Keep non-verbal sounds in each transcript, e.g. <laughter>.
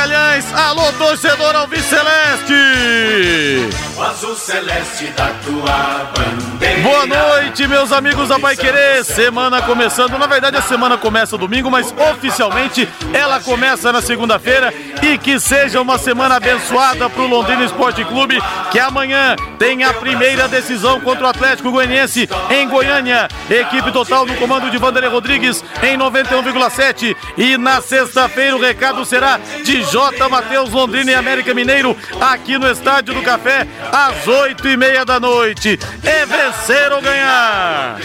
Magalhães. Alô, torcedor Alves Celeste. O azul celeste da tua bandeira. Boa noite, meus amigos da Pai Querer. Semana começando. Na verdade, a semana começa domingo, mas oficialmente ela começa na segunda-feira. E que seja uma semana abençoada para o Londrina Esporte Clube, que amanhã tem a primeira decisão contra o Atlético Goianiense em Goiânia. Equipe total no comando de Vanderlei Rodrigues em 91,7. E na sexta-feira o recado será de J. Matheus Londrina e América Mineiro aqui no Estádio do Café às oito e meia da noite. É vencer ou ganhar.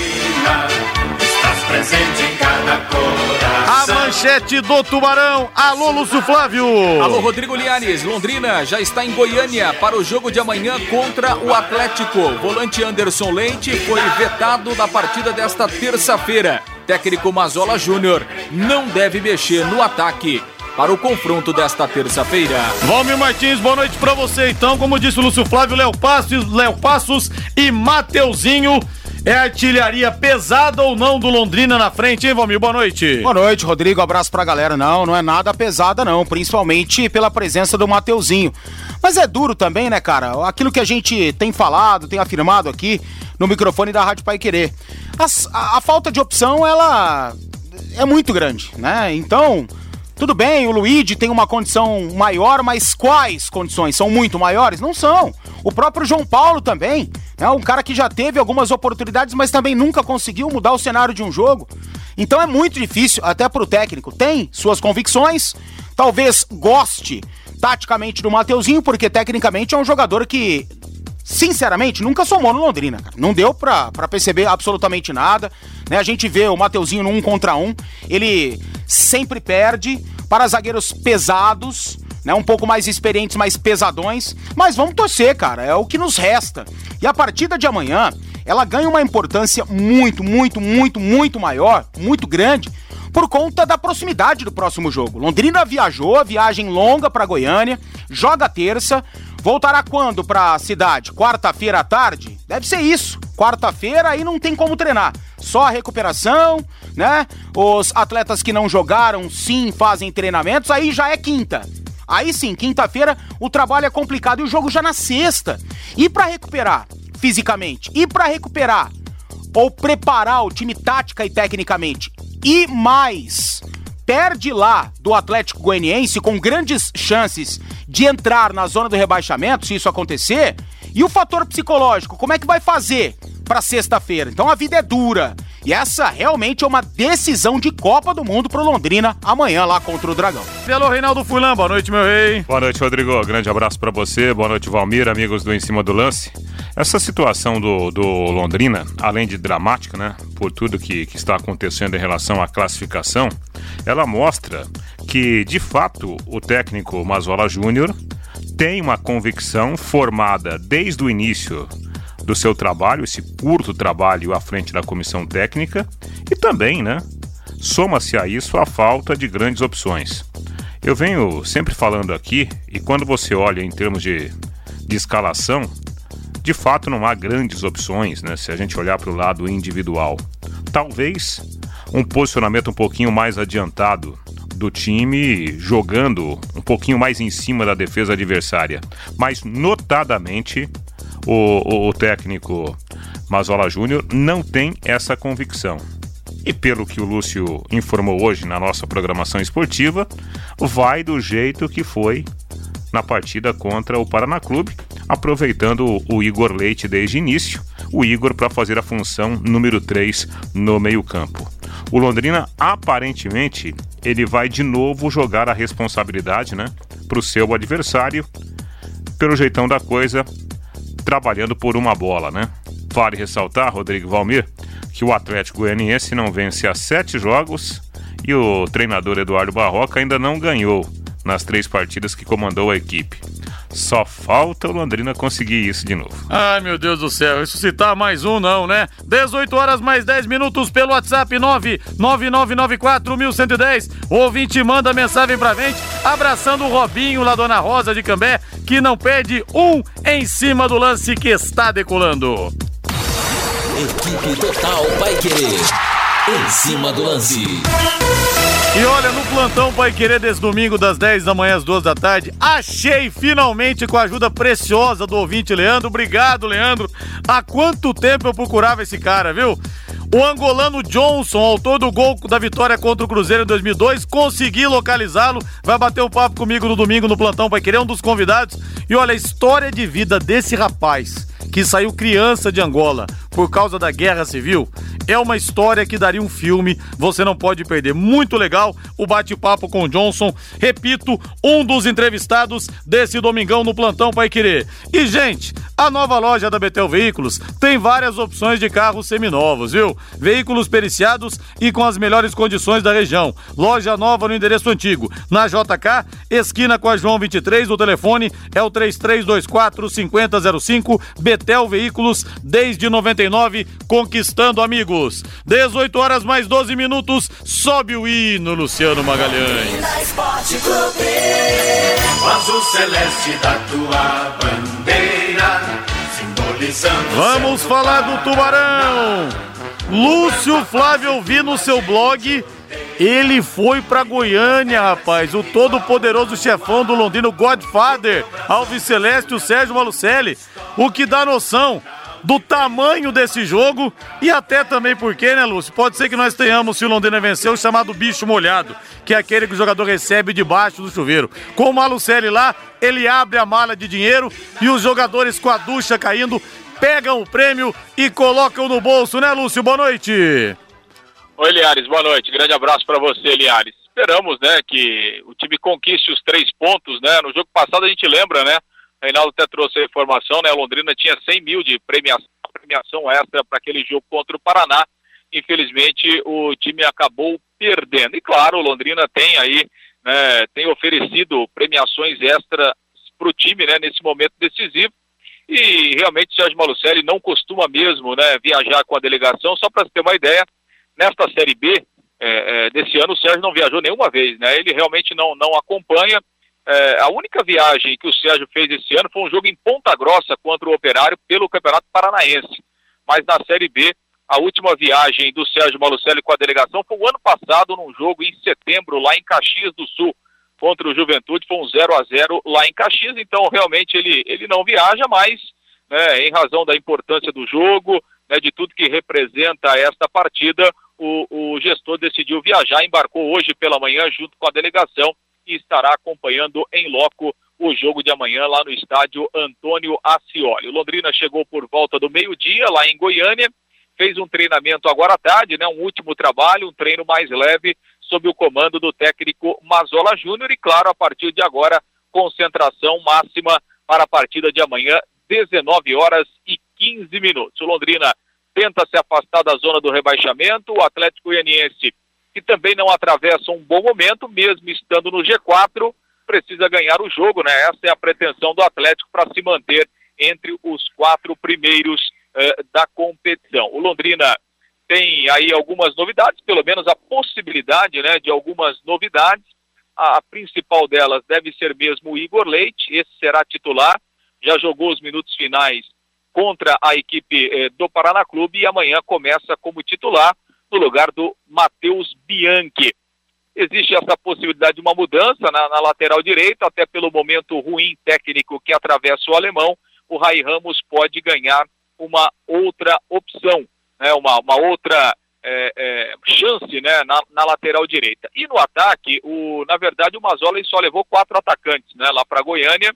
Estás presente em cada coração. A manchete do Tubarão. Alô, Lúcio Flávio. Alô, Rodrigo Lianes. Londrina já está em Goiânia para o jogo de amanhã contra o Atlético. Volante Anderson Leite foi vetado da partida desta terça-feira. Técnico Mazola Júnior não deve mexer no ataque para o confronto desta terça-feira. Valmir Martins, boa noite para você. Então, como disse o Lúcio Flávio, Léo Passos, Léo Passos e Mateuzinho. É artilharia pesada ou não do Londrina na frente, hein, Valmir? Boa noite. Boa noite, Rodrigo. Abraço pra galera. Não, não é nada pesada, não. Principalmente pela presença do Mateuzinho. Mas é duro também, né, cara? Aquilo que a gente tem falado, tem afirmado aqui no microfone da Rádio Pai Querer. A, a falta de opção, ela é muito grande, né? Então, tudo bem, o Luigi tem uma condição maior, mas quais condições? São muito maiores? Não são. O próprio João Paulo também, é um cara que já teve algumas oportunidades, mas também nunca conseguiu mudar o cenário de um jogo. Então é muito difícil, até pro técnico. Tem suas convicções, talvez goste taticamente do Mateuzinho, porque tecnicamente é um jogador que sinceramente, nunca somou no Londrina, cara. Não deu pra, pra perceber absolutamente nada. Né? A gente vê o Mateuzinho no um contra um, ele sempre perde para zagueiros pesados, né? Um pouco mais experientes, mais pesadões. Mas vamos torcer, cara, é o que nos resta. E a partida de amanhã, ela ganha uma importância muito, muito, muito, muito maior, muito grande, por conta da proximidade do próximo jogo. Londrina viajou, viagem longa para Goiânia, joga terça, Voltará quando para a cidade? Quarta-feira à tarde? Deve ser isso. Quarta-feira aí não tem como treinar. Só a recuperação, né? Os atletas que não jogaram sim fazem treinamentos, aí já é quinta. Aí sim, quinta-feira o trabalho é complicado e o jogo já na sexta. E para recuperar fisicamente, e para recuperar ou preparar o time tática e tecnicamente, e mais perde lá do Atlético Goianiense com grandes chances de entrar na zona do rebaixamento, se isso acontecer, e o fator psicológico, como é que vai fazer para sexta-feira? Então a vida é dura. E essa realmente é uma decisão de Copa do Mundo pro Londrina amanhã lá contra o Dragão. Alô, Reinaldo Fulan, boa noite, meu rei. Boa noite, Rodrigo. Grande abraço para você. Boa noite, Valmir, amigos do Em Cima do Lance. Essa situação do, do Londrina, além de dramática, né, por tudo que, que está acontecendo em relação à classificação, ela mostra que, de fato, o técnico Mazola Júnior tem uma convicção formada desde o início do seu trabalho, esse curto trabalho à frente da comissão técnica, e também, né, soma-se a isso a falta de grandes opções. Eu venho sempre falando aqui, e quando você olha em termos de, de escalação, de fato não há grandes opções, né, se a gente olhar para o lado individual. Talvez um posicionamento um pouquinho mais adiantado do time jogando um pouquinho mais em cima da defesa adversária, mas notadamente o, o, o técnico Mazola Júnior não tem essa convicção. e pelo que o Lúcio informou hoje na nossa programação esportiva, vai do jeito que foi na partida contra o Paraná Clube, aproveitando o Igor Leite desde o início, o Igor para fazer a função número 3 no meio-campo. O Londrina aparentemente ele vai de novo jogar a responsabilidade, né, para o seu adversário, pelo jeitão da coisa, trabalhando por uma bola, né? Vale ressaltar, Rodrigo Valmir, que o Atlético Goianiense não vence há sete jogos e o treinador Eduardo Barroca ainda não ganhou nas três partidas que comandou a equipe. Só falta o Londrina conseguir isso de novo. Ai, meu Deus do céu, ressuscitar mais um não, né? 18 horas mais 10 minutos pelo WhatsApp 999941110. O ouvinte manda mensagem pra gente, abraçando o Robinho lá, Dona Rosa de Cambé, que não perde um em cima do lance que está decolando. Equipe Total Paiquerê. Em cima do lance. E olha, no plantão Pai Querer desse domingo, das 10 da manhã às 2 da tarde, achei finalmente com a ajuda preciosa do ouvinte Leandro. Obrigado, Leandro. Há quanto tempo eu procurava esse cara, viu? O angolano Johnson, autor do gol da vitória contra o Cruzeiro em 2002, consegui localizá-lo. Vai bater um papo comigo no domingo no plantão Pai Querer, um dos convidados. E olha, a história de vida desse rapaz que saiu criança de Angola por causa da guerra civil, é uma história que daria um filme, você não pode perder. Muito legal o bate-papo com o Johnson. Repito, um dos entrevistados desse domingão no Plantão Pai Querer. E, gente, a nova loja da Betel Veículos tem várias opções de carros seminovos, viu? Veículos periciados e com as melhores condições da região. Loja nova no endereço antigo, na JK, esquina com a João 23, o telefone é o 3324 5005. Betel Veículos, desde 99, conquistando amigos. 18 horas mais 12 minutos, sobe o hino, Luciano Magalhães. O azul celeste da tua bandeira, simbolizando. Vamos falar do Tubarão. Lúcio Flávio, vi no seu blog. Ele foi pra Goiânia, rapaz. O todo poderoso chefão do Londrino Godfather, Alves Celeste, o Sérgio Malucelli. O que dá noção do tamanho desse jogo e até também porque, né, Lúcio? Pode ser que nós tenhamos, se o Londrina vencer, o chamado bicho molhado, que é aquele que o jogador recebe debaixo do chuveiro. Com o Malucelli lá, ele abre a mala de dinheiro e os jogadores com a ducha caindo pegam o prêmio e colocam no bolso, né, Lúcio? Boa noite. Oi, Liares, boa noite. Grande abraço para você, Liares. Esperamos, né, que o time conquiste os três pontos, né? No jogo passado a gente lembra, né? Reinaldo até trouxe a informação, né? A Londrina tinha 100 mil de premiação, premiação extra para aquele jogo contra o Paraná. Infelizmente, o time acabou perdendo. E claro, o Londrina tem aí, né, tem oferecido premiações extras para o time, né, nesse momento decisivo. E realmente o Sérgio Malucelli não costuma mesmo, né, viajar com a delegação. Só para ter uma ideia, nesta Série B é, é, desse ano, o Sérgio não viajou nenhuma vez, né? Ele realmente não, não acompanha. É, a única viagem que o Sérgio fez esse ano foi um jogo em Ponta Grossa contra o Operário pelo Campeonato Paranaense. Mas na Série B, a última viagem do Sérgio Malucelli com a delegação foi o ano passado, num jogo em setembro, lá em Caxias do Sul, contra o Juventude, foi um 0 a 0 lá em Caxias. Então, realmente, ele, ele não viaja, mas né, em razão da importância do jogo, né, de tudo que representa esta partida, o, o gestor decidiu viajar, embarcou hoje pela manhã junto com a delegação e estará acompanhando em loco o jogo de amanhã lá no estádio Antônio Ascioli. O Londrina chegou por volta do meio-dia lá em Goiânia, fez um treinamento agora à tarde, né, um último trabalho, um treino mais leve sob o comando do técnico Mazola Júnior e claro, a partir de agora, concentração máxima para a partida de amanhã, 19 horas e 15 minutos. O Londrina tenta se afastar da zona do rebaixamento, o Atlético Goianiense, que também não atravessa um bom momento, mesmo estando no G4, precisa ganhar o jogo, né? Essa é a pretensão do Atlético para se manter entre os quatro primeiros eh, da competição. O Londrina tem aí algumas novidades, pelo menos a possibilidade, né, de algumas novidades. A, a principal delas deve ser mesmo o Igor Leite, esse será titular, já jogou os minutos finais contra a equipe eh, do Paraná Clube e amanhã começa como titular no lugar do Matheus Bianchi. Existe essa possibilidade de uma mudança na, na, lateral direita, até pelo momento ruim técnico que atravessa o alemão, o Rai Ramos pode ganhar uma outra opção, né, uma, uma outra é, é, chance né, na, na, lateral direita. E no ataque, o, na verdade, o Mazola só levou quatro atacantes né, lá para Goiânia.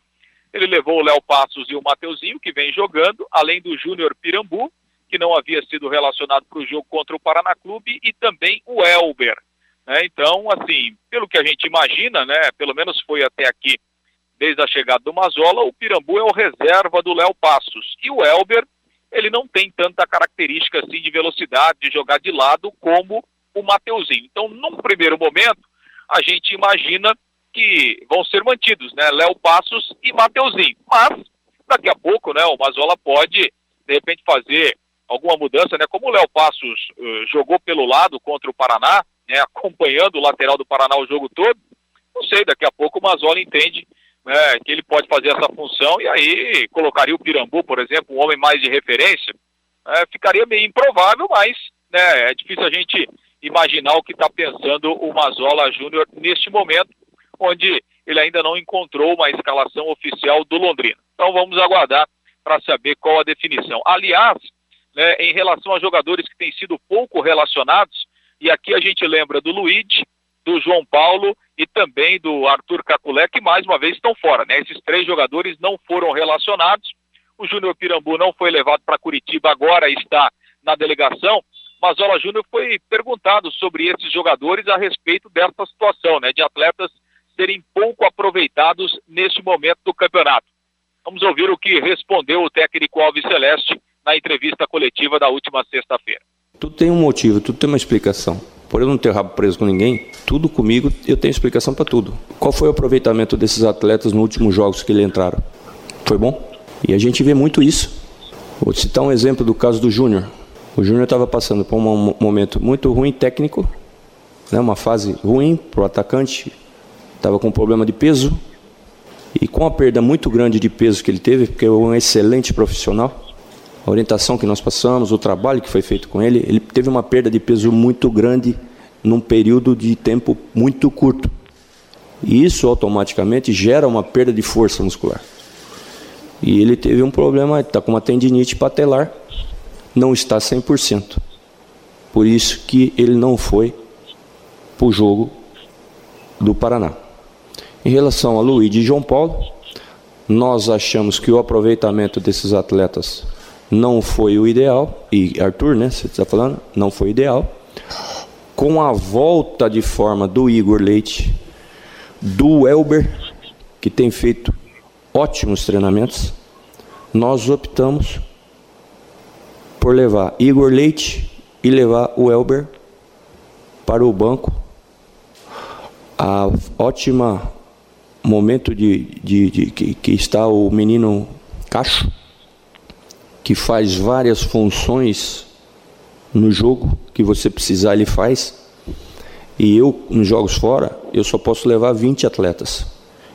Ele levou o Léo Passos e o Mateuzinho, que vem jogando, além do Júnior Pirambu, que não havia sido relacionado para o jogo contra o Paraná Clube, e também o Elber. Né? Então, assim, pelo que a gente imagina, né, pelo menos foi até aqui, desde a chegada do Mazola, o Pirambu é o reserva do Léo Passos. E o Elber ele não tem tanta característica assim de velocidade, de jogar de lado como o Mateuzinho. Então, num primeiro momento, a gente imagina que vão ser mantidos, né, Léo Passos e Mateuzinho. Mas daqui a pouco, né, o Mazola pode de repente fazer alguma mudança, né? Como o Léo Passos uh, jogou pelo lado contra o Paraná, né, <laughs> acompanhando o lateral do Paraná o jogo todo, não sei, daqui a pouco o Mazola entende né, que ele pode fazer essa função e aí colocaria o Pirambu, por exemplo, um homem mais de referência, é, ficaria meio improvável, mas né, é difícil a gente imaginar o que está pensando o Mazola Júnior neste momento, onde ele ainda não encontrou uma escalação oficial do Londrina. Então vamos aguardar para saber qual a definição. Aliás, né, em relação a jogadores que têm sido pouco relacionados, e aqui a gente lembra do Luiz, do João Paulo e também do Arthur Caculé, que mais uma vez estão fora. Né? Esses três jogadores não foram relacionados. O Júnior Pirambu não foi levado para Curitiba, agora está na delegação. Mas Ola Júnior foi perguntado sobre esses jogadores a respeito dessa situação, né, de atletas serem pouco aproveitados neste momento do campeonato. Vamos ouvir o que respondeu o técnico Alves Celeste na entrevista coletiva da última sexta-feira. Tudo tem um motivo, tudo tem uma explicação. Por eu não ter rabo preso com ninguém, tudo comigo, eu tenho explicação para tudo. Qual foi o aproveitamento desses atletas nos últimos jogos que eles entraram? Foi bom? E a gente vê muito isso. Vou citar um exemplo do caso do Júnior. O Júnior estava passando por um momento muito ruim técnico, né, uma fase ruim para o atacante, estava com um problema de peso, e com a perda muito grande de peso que ele teve, porque é um excelente profissional, a orientação que nós passamos, o trabalho que foi feito com ele, ele teve uma perda de peso muito grande num período de tempo muito curto. E isso automaticamente gera uma perda de força muscular. E ele teve um problema, está com uma tendinite patelar, não está 100%. Por isso que ele não foi para o jogo do Paraná. Em relação a Luiz e João Paulo, nós achamos que o aproveitamento desses atletas não foi o ideal, e Arthur, né, você está falando, não foi ideal. Com a volta de forma do Igor Leite, do Elber, que tem feito ótimos treinamentos, nós optamos por levar Igor Leite e levar o Elber para o banco. A ótima momento de, de, de que, que está o menino Cacho, que faz várias funções no jogo que você precisar ele faz. E eu nos jogos fora, eu só posso levar 20 atletas.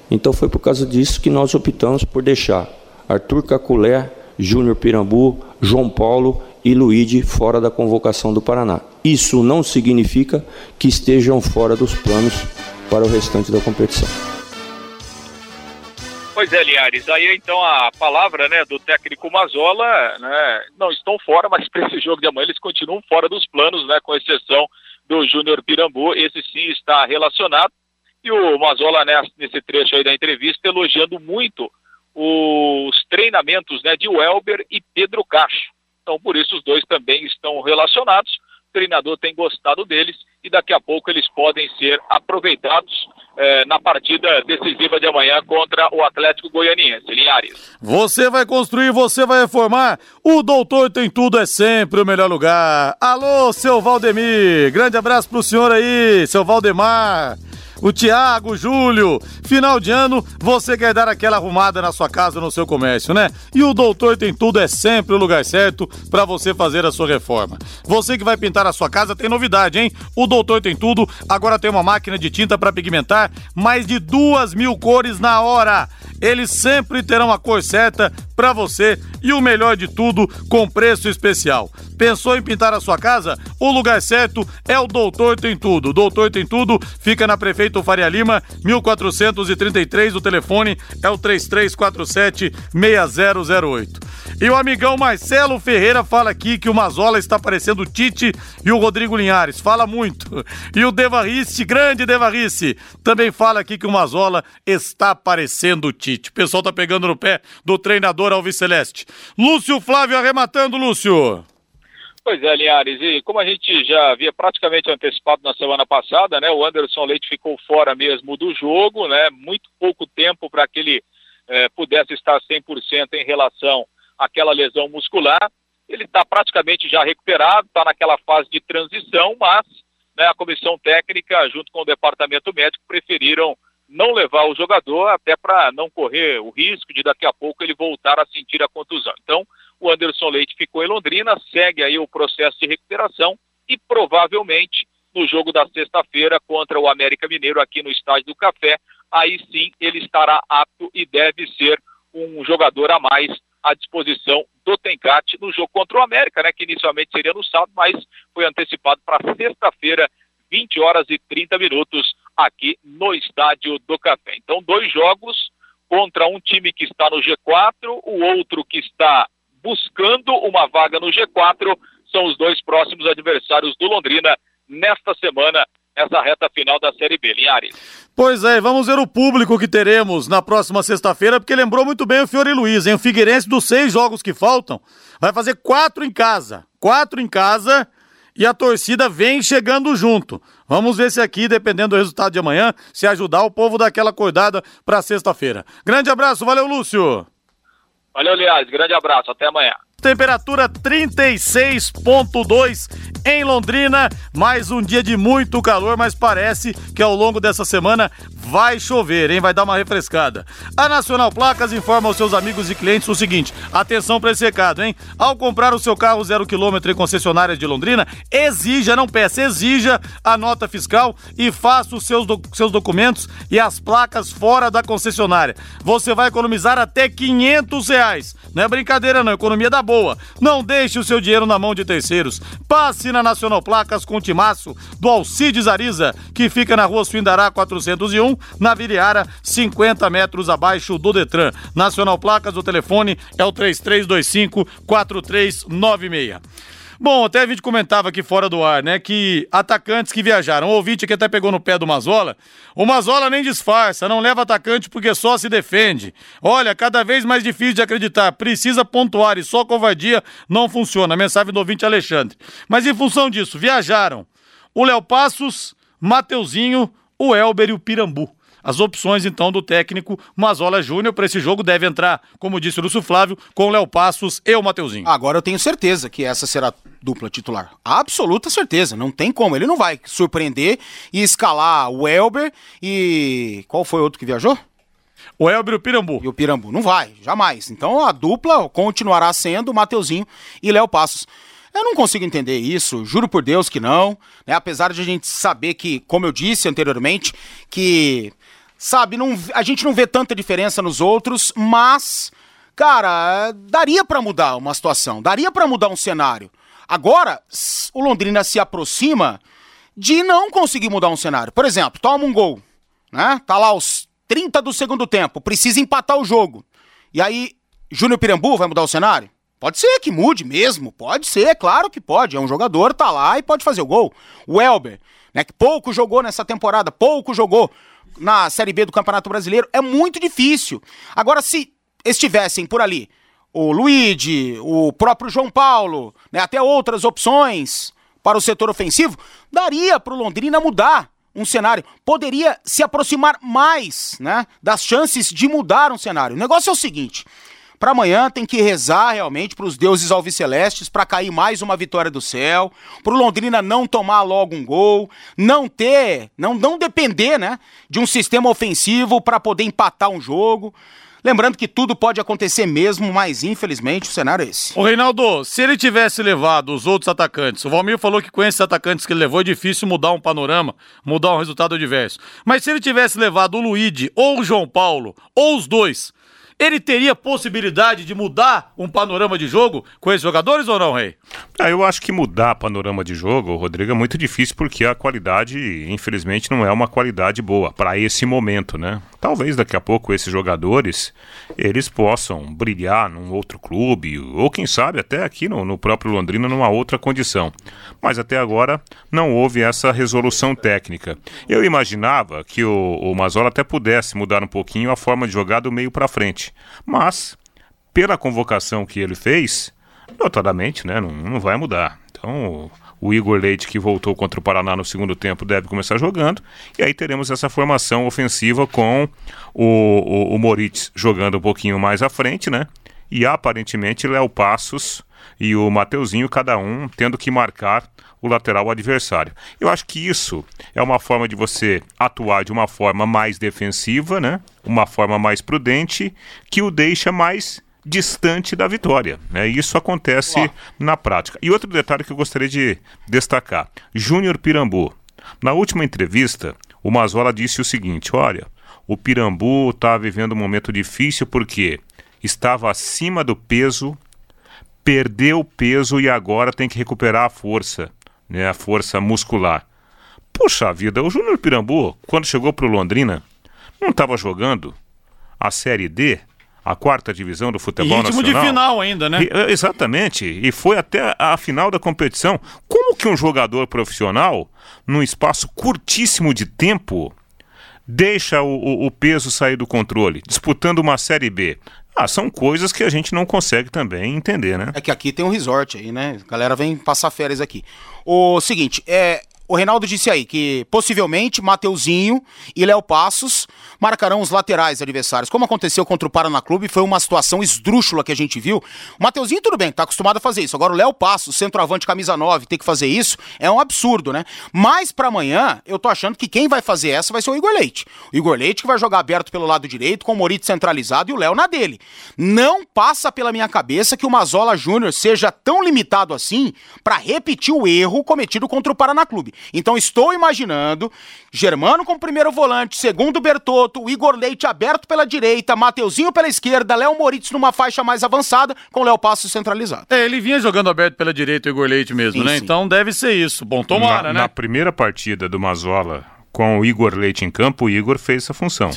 Então foi por causa disso que nós optamos por deixar Arthur Caculé, Júnior Pirambu, João Paulo e Luíde fora da convocação do Paraná. Isso não significa que estejam fora dos planos para o restante da competição. Pois é, Liares, aí então a palavra né, do técnico Mazola, né, não estão fora, mas <laughs> para esse jogo de amanhã eles continuam fora dos planos, né, com exceção do Júnior Pirambu, esse sim está relacionado. E o Mazola, né, nesse trecho aí da entrevista, elogiando muito os treinamentos né, de Welber e Pedro Cacho. Então, por isso, os dois também estão relacionados. O treinador tem gostado deles e daqui a pouco eles podem ser aproveitados é, na partida decisiva de amanhã contra o Atlético Goianiense. Linhares. Você vai construir, você vai reformar. O Doutor Tem Tudo é sempre o melhor lugar. Alô, seu Valdemir. Grande abraço pro senhor aí, seu Valdemar o Tiago, Júlio. Final de ano, você quer dar aquela arrumada na sua casa, no seu comércio, né? E o Doutor Tem Tudo é sempre o lugar certo para você fazer a sua reforma. Você que vai pintar a sua casa tem novidade, hein? O Doutor Tem Tudo agora tem uma máquina de tinta para pigmentar mais de duas mil cores na hora. Eles sempre terão a cor certa para você e o melhor de tudo, com preço especial. Pensou em pintar a sua casa? O lugar certo é o Doutor Tem Tudo. Doutor Tem Tudo fica na Prefeito Faria Lima, 1433. O telefone é o 3347 6008. E o amigão Marcelo Ferreira fala aqui que o Mazola está parecendo o Tite e o Rodrigo Linhares. Fala muito. E o Devarrice, grande Devarrice, também fala aqui que o Mazola está parecendo o Tite. O pessoal tá pegando no pé do treinador Alves Celeste. Lúcio Flávio arrematando, Lúcio. Pois é, Linhares, e como a gente já havia praticamente antecipado na semana passada, né, o Anderson Leite ficou fora mesmo do jogo, né, muito pouco tempo para que ele eh, pudesse estar 100% em relação àquela lesão muscular. Ele está praticamente já recuperado, está naquela fase de transição, mas né, a comissão técnica, junto com o departamento médico, preferiram não levar o jogador até para não correr o risco de daqui a pouco ele voltar a sentir a contusão. Então, o Anderson Leite ficou em Londrina, segue aí o processo de recuperação e provavelmente no jogo da sexta-feira contra o América Mineiro aqui no Estádio do Café, aí sim ele estará apto e deve ser um jogador a mais à disposição do Tencate no jogo contra o América, né, que inicialmente seria no sábado, mas foi antecipado para sexta-feira, 20 horas e 30 minutos aqui no Estádio do Café. Então, dois jogos contra um time que está no G4, o outro que está buscando uma vaga no G4. São os dois próximos adversários do Londrina nesta semana, nessa reta final da Série B. Linhares. Pois é, vamos ver o público que teremos na próxima sexta-feira, porque lembrou muito bem o Fiore Luiz, hein? O Figueirense, dos seis jogos que faltam, vai fazer quatro em casa. Quatro em casa e a torcida vem chegando junto. Vamos ver se aqui, dependendo do resultado de amanhã, se ajudar o povo daquela acordada para sexta-feira. Grande abraço, valeu, Lúcio! Valeu, Liaz. Grande abraço. Até amanhã. Temperatura 36.2 em Londrina. Mais um dia de muito calor, mas parece que ao longo dessa semana vai chover, hein? Vai dar uma refrescada. A Nacional Placas informa aos seus amigos e clientes o seguinte: atenção para esse recado, hein? Ao comprar o seu carro zero quilômetro em concessionárias de Londrina, exija, não peça, exija a nota fiscal e faça os seus, do, seus documentos e as placas fora da concessionária. Você vai economizar até 500 reais. Não é brincadeira, não. Economia da boa. Não deixe o seu dinheiro na mão de terceiros. Passe na Nacional Placas com timaço do Alcides Ariza, que fica na rua Suindará 401, na Viriara, 50 metros abaixo do Detran. Nacional Placas, o telefone é o 3325 4396. Bom, até a gente comentava aqui fora do ar, né, que atacantes que viajaram, o ouvinte que até pegou no pé do Mazola, o Mazola nem disfarça, não leva atacante porque só se defende. Olha, cada vez mais difícil de acreditar, precisa pontuar e só covardia não funciona. Mensagem do ouvinte Alexandre. Mas em função disso, viajaram o Léo Passos, Mateuzinho, o Elber e o Pirambu. As opções, então, do técnico Mazola Júnior para esse jogo deve entrar, como disse o Lúcio Flávio, com o Léo Passos e o Mateuzinho. Agora eu tenho certeza que essa será dupla titular. Absoluta certeza. Não tem como. Ele não vai surpreender e escalar o Elber e. Qual foi o outro que viajou? O Elber e o Pirambu. E o Pirambu. Não vai, jamais. Então a dupla continuará sendo Mateuzinho e Léo Passos. Eu não consigo entender isso, juro por Deus que não, né? Apesar de a gente saber que, como eu disse anteriormente, que sabe, não, a gente não vê tanta diferença nos outros, mas cara, daria para mudar uma situação, daria para mudar um cenário. Agora, o Londrina se aproxima de não conseguir mudar um cenário. Por exemplo, toma um gol, né? Tá lá os 30 do segundo tempo, precisa empatar o jogo. E aí, Júnior Pirambu vai mudar o cenário? Pode ser que mude mesmo, pode ser, claro que pode. É um jogador, tá lá e pode fazer o gol. O Elber, né, que pouco jogou nessa temporada, pouco jogou na Série B do Campeonato Brasileiro, é muito difícil. Agora, se estivessem por ali o Luigi, o próprio João Paulo, né, até outras opções para o setor ofensivo, daria para o Londrina mudar um cenário, poderia se aproximar mais né, das chances de mudar um cenário. O negócio é o seguinte: para amanhã tem que rezar realmente para os deuses alvicelestes para cair mais uma vitória do céu, para o Londrina não tomar logo um gol, não ter, não, não depender, né, de um sistema ofensivo para poder empatar um jogo. Lembrando que tudo pode acontecer mesmo, mas infelizmente o cenário é esse. O Reinaldo, se ele tivesse levado os outros atacantes, o Valmir falou que com esses atacantes que ele levou é difícil mudar um panorama, mudar um resultado adverso. Mas se ele tivesse levado o Luigi ou o João Paulo, ou os dois, ele teria possibilidade de mudar um panorama de jogo com esses jogadores ou não, Rei? Ah, eu acho que mudar panorama de jogo, Rodrigo, é muito difícil porque a qualidade, infelizmente, não é uma qualidade boa para esse momento, né? Talvez daqui a pouco esses jogadores eles possam brilhar num outro clube ou quem sabe até aqui no, no próprio Londrina numa outra condição. Mas até agora não houve essa resolução técnica. Eu imaginava que o, o Mazola até pudesse mudar um pouquinho a forma de jogar do meio para frente, mas pela convocação que ele fez, notadamente, né, não, não vai mudar. Então o Igor Leite, que voltou contra o Paraná no segundo tempo, deve começar jogando. E aí teremos essa formação ofensiva com o, o, o Moritz jogando um pouquinho mais à frente, né? E aparentemente Léo Passos e o Mateuzinho, cada um tendo que marcar o lateral adversário. Eu acho que isso é uma forma de você atuar de uma forma mais defensiva, né? Uma forma mais prudente, que o deixa mais distante da vitória. Né? Isso acontece na prática. E outro detalhe que eu gostaria de destacar: Júnior Pirambu. Na última entrevista, o Mazola disse o seguinte: olha, o Pirambu está vivendo um momento difícil porque estava acima do peso, perdeu o peso e agora tem que recuperar a força, né, a força muscular. Puxa vida, o Júnior Pirambu, quando chegou para o Londrina, não estava jogando a Série D a quarta divisão do futebol e ritmo nacional. de final ainda, né? E, é, exatamente. E foi até a final da competição. Como que um jogador profissional, num espaço curtíssimo de tempo, deixa o, o, o peso sair do controle, disputando uma Série B? Ah, são coisas que a gente não consegue também entender, né? É que aqui tem um resort aí, né? A galera vem passar férias aqui. O seguinte, é, o Reinaldo disse aí que possivelmente Mateuzinho e Léo Passos marcarão os laterais adversários. Como aconteceu contra o Paraná Clube, foi uma situação esdrúxula que a gente viu. O Mateuzinho, tudo bem, tá acostumado a fazer isso. Agora o Léo Passos, centroavante camisa 9, ter que fazer isso é um absurdo, né? Mas para amanhã, eu tô achando que quem vai fazer essa vai ser o Igor Leite. O Igor Leite que vai jogar aberto pelo lado direito, com o Morito centralizado e o Léo na dele. Não passa pela minha cabeça que o Mazola Júnior seja tão limitado assim para repetir o erro cometido contra o Paraná Clube. Então estou imaginando Germano como primeiro volante, segundo Bertotto, o Igor Leite aberto pela direita, Mateuzinho pela esquerda, Léo Moritz numa faixa mais avançada, com Léo Passo centralizado. É, ele vinha jogando aberto pela direita o Igor Leite mesmo, Sim, né? sim. Então deve ser isso. Bom, tomara, na, né? na primeira partida do Mazola com o Igor Leite em campo, o Igor fez essa função.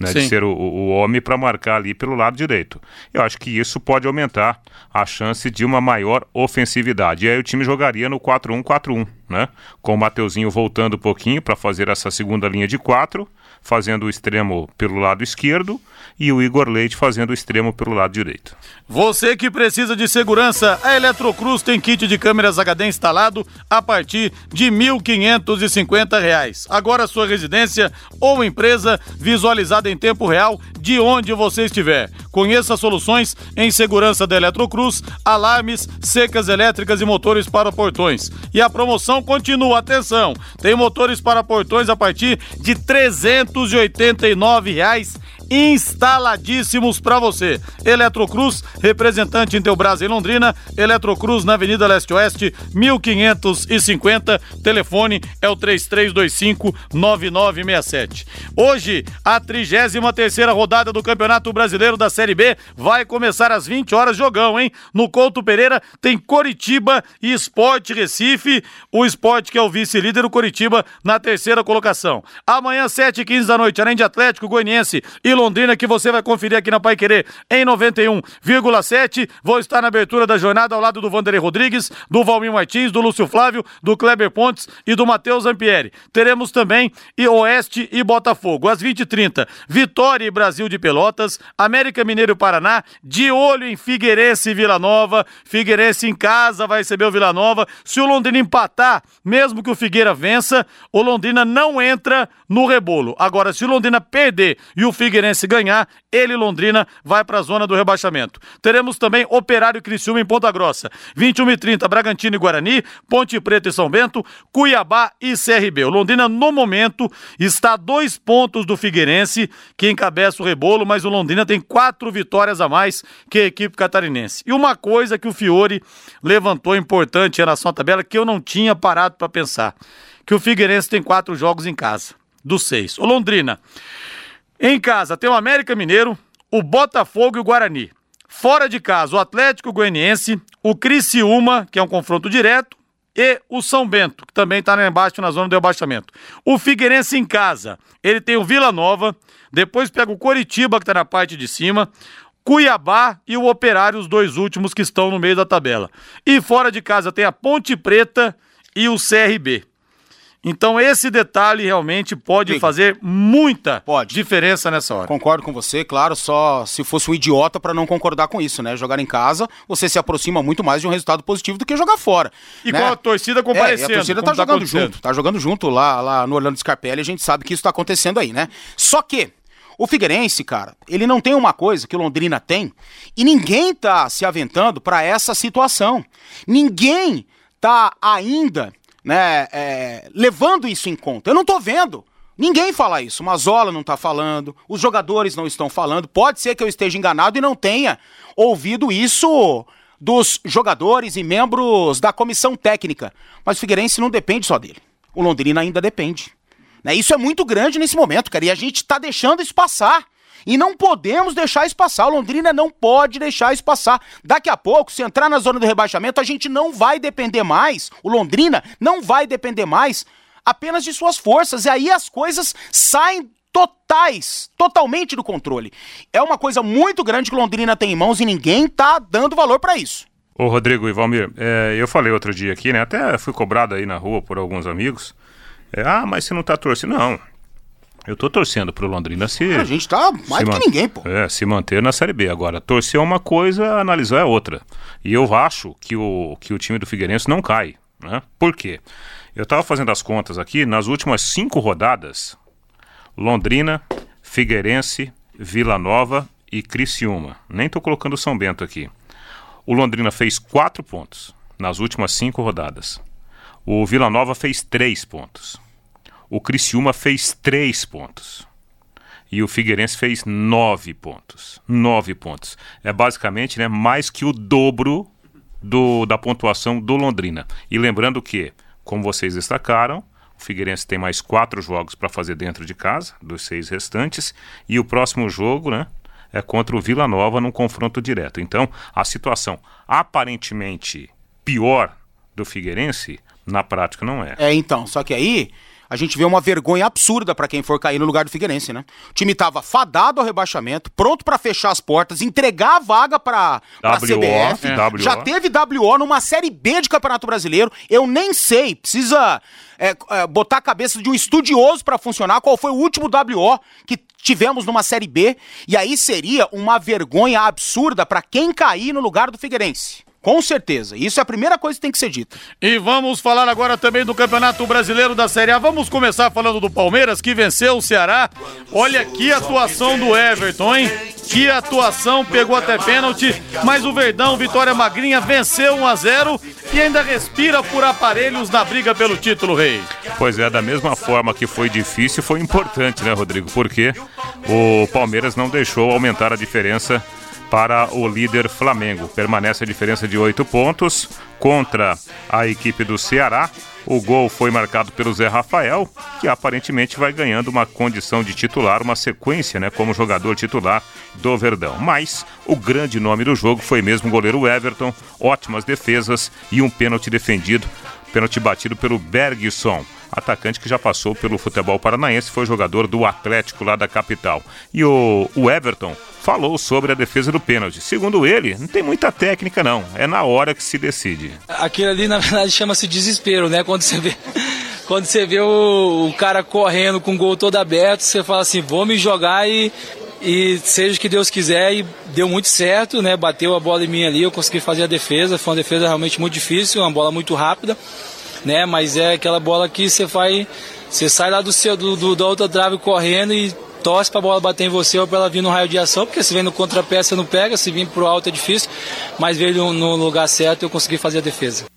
Né, de ser o, o homem para marcar ali pelo lado direito. Eu acho que isso pode aumentar a chance de uma maior ofensividade. E aí o time jogaria no 4-1-4-1, né? Com o Mateuzinho voltando um pouquinho para fazer essa segunda linha de quatro, fazendo o extremo pelo lado esquerdo e o Igor Leite fazendo o extremo pelo lado direito. Você que precisa de segurança, a Eletrocruz tem kit de câmeras HD instalado a partir de 1.550 reais. Agora sua residência ou empresa visualizada em tempo real de onde você estiver. Conheça soluções em segurança da Eletrocruz, alarmes, secas elétricas e motores para portões. E a promoção continua, atenção, tem motores para portões a partir de 389 reais instaladíssimos para você. Eletrocruz, representante em Teubras em Londrina, Eletrocruz na Avenida Leste Oeste, 1550, telefone é o 3325-9967. Hoje, a 33ª rodada do Campeonato Brasileiro da Série B vai começar às 20 horas, jogão, hein? No Couto Pereira tem Coritiba e Esporte Recife, o Esporte que é o vice-líder, o Coritiba na terceira colocação. Amanhã, 7h15 da noite, além de Atlético Goianiense e Londrina, que você vai conferir aqui na Pai Querer em 91,7. Vou estar na abertura da jornada ao lado do Vanderlei Rodrigues, do Valmir Martins, do Lúcio Flávio, do Kleber Pontes e do Matheus Ampieri. Teremos também e Oeste e Botafogo. Às 20h30, Vitória e Brasil de Pelotas, América Mineiro e Paraná, de olho em Figueirense e Vila Nova. Figueirense em casa vai receber o Vila Nova. Se o Londrina empatar, mesmo que o Figueira vença, o Londrina não entra no rebolo. Agora, se o Londrina perder e o Figueirense ganhar, ele, Londrina, vai para a zona do rebaixamento. Teremos também Operário e Criciúma em Ponta Grossa. 21 e 30, Bragantino e Guarani, Ponte Preta e São Bento, Cuiabá e CRB. O Londrina, no momento, está a dois pontos do Figueirense, que encabeça o rebolo, mas o Londrina tem quatro vitórias a mais que a equipe catarinense. E uma coisa que o Fiore levantou importante em relação à tabela, que eu não tinha parado para pensar, que o Figueirense tem quatro jogos em casa, dos seis. O Londrina, em casa tem o América Mineiro, o Botafogo e o Guarani. Fora de casa, o Atlético Goianiense, o Criciúma, que é um confronto direto, e o São Bento, que também está embaixo na zona do rebaixamento. O Figueirense em casa, ele tem o Vila Nova, depois pega o Coritiba, que está na parte de cima, Cuiabá e o Operário, os dois últimos que estão no meio da tabela. E fora de casa tem a Ponte Preta e o CRB. Então esse detalhe realmente pode fazer muita Pode. diferença nessa hora. Concordo com você, claro, só se fosse um idiota pra não concordar com isso, né? Jogar em casa, você se aproxima muito mais de um resultado positivo do que jogar fora. E né? com a torcida É, comparecendo. e a torcida como tá jogando acontecendo. junto, tá jogando junto lá, lá no Orlando Scarpelli, a gente sabe que isso tá acontecendo aí, né? Só que o Figueirense, cara, ele não tem uma coisa que o Londrina tem e ninguém tá se aventando pra essa situação. Ninguém tá ainda, né, é, levando isso em conta. Eu não tô vendo. Ninguém fala isso. Mazola não tá falando, os jogadores não estão falando. Pode ser que eu esteja enganado e não tenha ouvido isso dos jogadores e membros da comissão técnica. Mas o Figueirense não depende só dele. O Londrina ainda depende. Né? Isso é muito grande nesse momento, cara. E a gente tá deixando isso passar. E não podemos deixar isso passar. O Londrina não pode deixar isso passar. Daqui a pouco, se entrar na zona do rebaixamento, a gente não vai depender mais. O Londrina não vai depender mais apenas de suas forças. E aí as coisas saem totais, totalmente do controle. É uma coisa muito grande que Londrina tem em mãos e ninguém tá dando valor pra isso. Ô Rodrigo e Valmir, é, eu falei outro dia aqui, né? Até fui cobrado aí na rua por alguns amigos. É, ah, mas você não tá torcendo. Não. Eu tô torcendo pro Londrina se. A gente tá mais do que ninguém, pô. É, se manter na Série B. Agora, torcer é uma coisa, analisar é outra. E eu acho que o, que o time do Figueirense não cai. Né? Por quê? Eu tava fazendo as contas aqui, nas últimas cinco rodadas, Londrina, Figueirense, Vila Nova e Criciúma. Nem tô colocando São Bento aqui. O Londrina fez quatro pontos nas últimas cinco rodadas. O Vila Nova fez três pontos. O Criciúma fez três pontos. E o Figueirense fez nove pontos. Nove pontos. É basicamente né, mais que o dobro do, da pontuação do Londrina. E lembrando que, como vocês destacaram, o Figueirense tem mais quatro jogos para fazer dentro de casa, dos seis restantes. E o próximo jogo, né? É contra o Vila Nova num confronto direto. Então, a situação aparentemente pior do Figueirense, na prática não é. É, então, só que aí a gente vê uma vergonha absurda pra quem for cair no lugar do Figueirense, né? O time tava fadado ao rebaixamento, pronto pra fechar as portas, entregar a vaga pra, pra WO, CBF. é. Já teve WO numa Série B de Campeonato Brasileiro. Eu nem sei, precisa é, é, botar a cabeça de um estudioso pra funcionar qual foi o último WO que tivemos numa Série B. E aí seria uma vergonha absurda pra quem cair no lugar do Figueirense. Com certeza. Isso é a primeira coisa que tem que ser dita. E vamos falar agora também do Campeonato Brasileiro da Série A. Vamos começar falando do Palmeiras, que venceu o Ceará. Olha que atuação do Everton, hein? Que atuação, pegou até pênalti, mas o Verdão, Vitória Magrinha, venceu 1 a 0 e ainda respira por aparelhos na briga pelo título, Rei. Pois é, da mesma forma que foi difícil, foi importante, né, Rodrigo? Porque o Palmeiras não deixou aumentar a diferença para o líder Flamengo. Permanece a diferença de oito pontos contra a equipe do Ceará. O gol foi marcado pelo Zé Rafael, que aparentemente vai ganhando uma condição de titular, uma sequência, né, como jogador titular do Verdão. Mas o grande nome do jogo foi mesmo o goleiro Everton, ótimas defesas e um pênalti defendido, pênalti batido pelo Bergson atacante que já passou pelo futebol paranaense, foi jogador do Atlético lá da capital. E o, o Everton falou sobre a defesa do pênalti. Segundo ele, não tem muita técnica não, é na hora que se decide. Aquilo ali, na verdade, chama-se desespero, né? Quando você vê, <laughs> quando você vê o, o cara correndo com o gol todo aberto, você fala assim, vou me jogar e, e seja o que Deus quiser. E deu muito certo, né? Bateu a bola em mim ali, eu consegui fazer a defesa. Foi uma defesa realmente muito difícil, uma bola muito rápida, né? Mas é aquela bola que você vai... Você sai lá do seu, do, do- da outra trave correndo e torce pra bola bater em você ou pra ela vir no raio de ação, porque se vem no contrapé você não pega, se vir pro alto é difícil, mas veio no, lugar certo eu consegui fazer a defesa.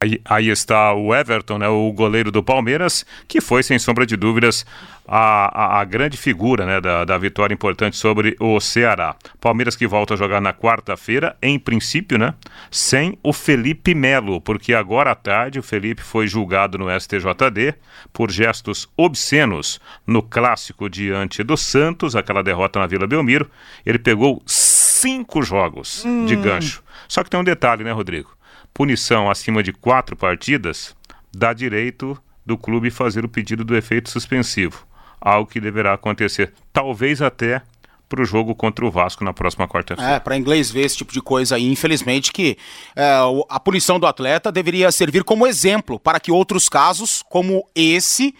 Aí, aí, está o Everton, né, o goleiro do Palmeiras, que foi, sem sombra de dúvidas, a, a, a, grande figura né, da, da vitória importante sobre o Ceará. Palmeiras que volta a jogar na quarta-feira, em princípio, né, sem o Felipe Melo, porque agora à tarde o Felipe foi julgado no STJD por gestos obscenos no clássico diante do Santos, aquela derrota na Vila Belmiro. Ele pegou cinco jogos hum. de gancho. Só que tem um detalhe, né, Rodrigo? Punição acima de quatro partidas dá direito do clube fazer o pedido do efeito suspensivo, algo que deverá acontecer, talvez até para o jogo contra o Vasco na próxima quarta-feira. É, para inglês ver esse tipo de coisa aí, infelizmente que é, a punição do atleta deveria servir como exemplo para que outros casos como esse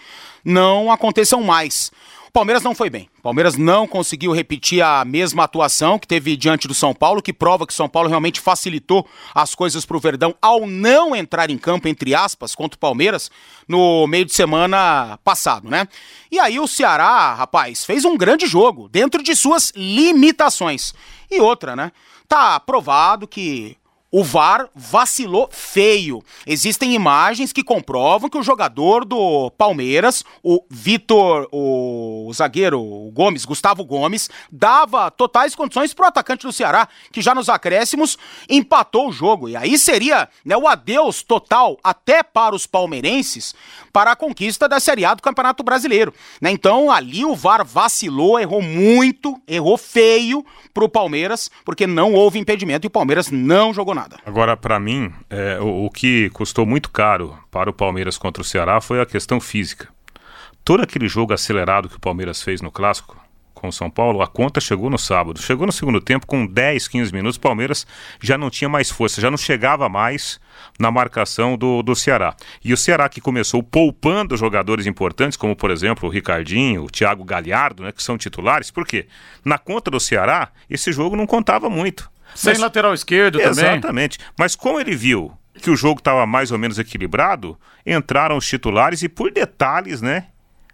não aconteçam mais. Palmeiras não foi bem. Palmeiras não conseguiu repetir a mesma atuação que teve diante do São Paulo, que prova que São Paulo realmente facilitou as coisas para o Verdão ao não entrar em campo, entre aspas, contra o Palmeiras no meio de semana passado, né? E aí o Ceará, rapaz, fez um grande jogo dentro de suas limitações. E outra, né? Tá provado que o VAR vacilou feio. Existem imagens que comprovam que o jogador do Palmeiras, o Vitor, o zagueiro o Gomes, Gustavo Gomes, dava totais condições para o atacante do Ceará, que já nos acréscimos empatou o jogo. E aí seria né, o adeus total até para os palmeirenses para a conquista da Série A do Campeonato Brasileiro. Né? Então ali o VAR vacilou, errou muito, errou feio para o Palmeiras, porque não houve impedimento e o Palmeiras não jogou nada. Agora, para mim, é, o, o que custou muito caro para o Palmeiras contra o Ceará foi a questão física. Todo aquele jogo acelerado que o Palmeiras fez no Clássico, com o São Paulo, a conta chegou no sábado. Chegou no segundo tempo, com 10, 15 minutos, o Palmeiras já não tinha mais força, já não chegava mais na marcação do, do Ceará. E o Ceará que começou poupando jogadores importantes, como por exemplo o Ricardinho, o Thiago Galhardo, né, que são titulares, por quê? Na conta do Ceará, esse jogo não contava muito. Sem Mas, lateral esquerdo exatamente. também. Exatamente. Mas como ele viu que o jogo estava mais ou menos equilibrado, entraram os titulares e por detalhes, né?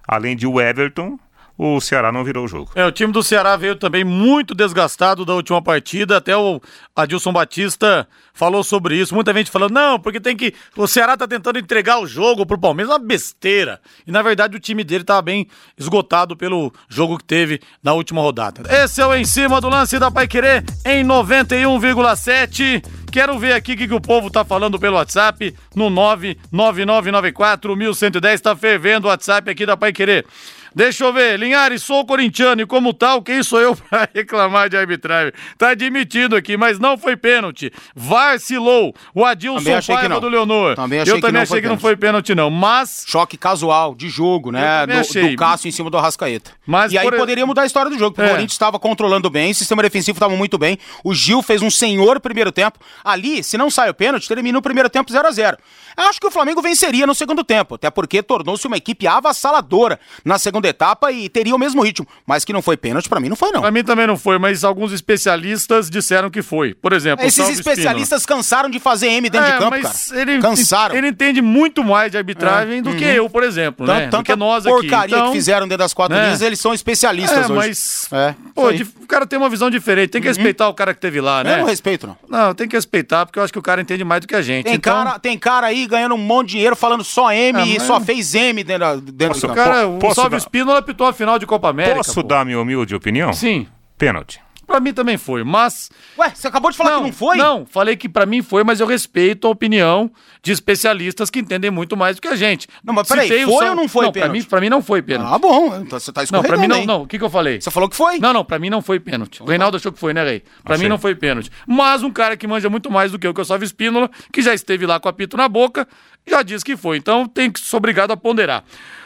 Além de o Everton, o Ceará não virou o jogo. É, o time do Ceará veio também muito desgastado da última partida, até o Adilson Batista falou sobre isso. Muita gente falando, não, porque tem que. O Ceará tá tentando entregar o jogo pro Palmeiras, uma besteira. E na verdade o time dele tava bem esgotado pelo jogo que teve na última rodada. Esse é o Em Cima do Lance da Pai Querer em 91,7. Quero ver aqui o que, que, o povo tá falando pelo WhatsApp no 99994 1110. Tá fervendo o WhatsApp aqui da Pai Querer. Deixa eu ver, Linhares, sou corintiano e como tal, quem sou eu <laughs> para reclamar de arbitragem? Tá admitido aqui, mas não foi pênalti. Vacilou. O Adilson Paiva do Leonor. Também achei eu também que achei que não foi pênalti não, mas... Choque casual, de jogo, né? Do, achei. do Cássio em cima do Arrascaeta. Mas e aí por... poderia mudar a história do jogo, porque é. o Corinthians estava controlando bem, o sistema defensivo estava muito bem, o Gil fez um senhor primeiro tempo. Ali, se não sai o pênalti, termina o primeiro tempo 0 a 0 Acho que o Flamengo venceria no segundo tempo, até porque tornou-se uma equipe avassaladora na segunda etapa e teria o mesmo ritmo. Mas que não foi pênalti, para mim não foi, não. Pra mim também não foi, mas alguns especialistas disseram que foi. Por exemplo, Esses especialistas Espino. cansaram de fazer M dentro é, de campo, mas cara. Ele, Cansaram. Ele entende muito mais de arbitragem é. do uhum. que eu, por exemplo, tanto, né? Tanto do que nós aqui. porcaria então, que fizeram dentro das quatro né? linhas, eles são especialistas é, hoje. mas... É, pô, o cara tem uma visão diferente, tem que uhum. respeitar o cara que teve lá, né? Eu não respeito, não. Não, tem que respeitar, porque eu acho que o cara entende mais do que a gente. Tem, então... cara, tem cara aí ganhando um monte de dinheiro falando só M é, e só fez M dentro, dentro Posso, do campo. Cara, o dar... Espínola apitou a final de Copa América. Posso pô. dar minha humilde opinião? Sim. Pênalti. Pra mim também foi, mas. Ué, você acabou de falar não, que não foi? Não, falei que pra mim foi, mas eu respeito a opinião de especialistas que entendem muito mais do que a gente. Não, mas peraí, foi só... ou não foi não, pênalti? Pra mim, pra mim não foi pênalti. Ah, bom, então você tá escorregando Não, pra mim não, não. O que, que eu falei? Você falou que foi? Não, não, pra mim não foi pênalti. O Reinaldo achou que foi, né, Rei? Pra Achei. mim não foi pênalti. Mas um cara que manja muito mais do que eu, que é o Salve Espínola, que já esteve lá com o apito na boca, já disse que foi. Então tem que ser obrigado a ponderar.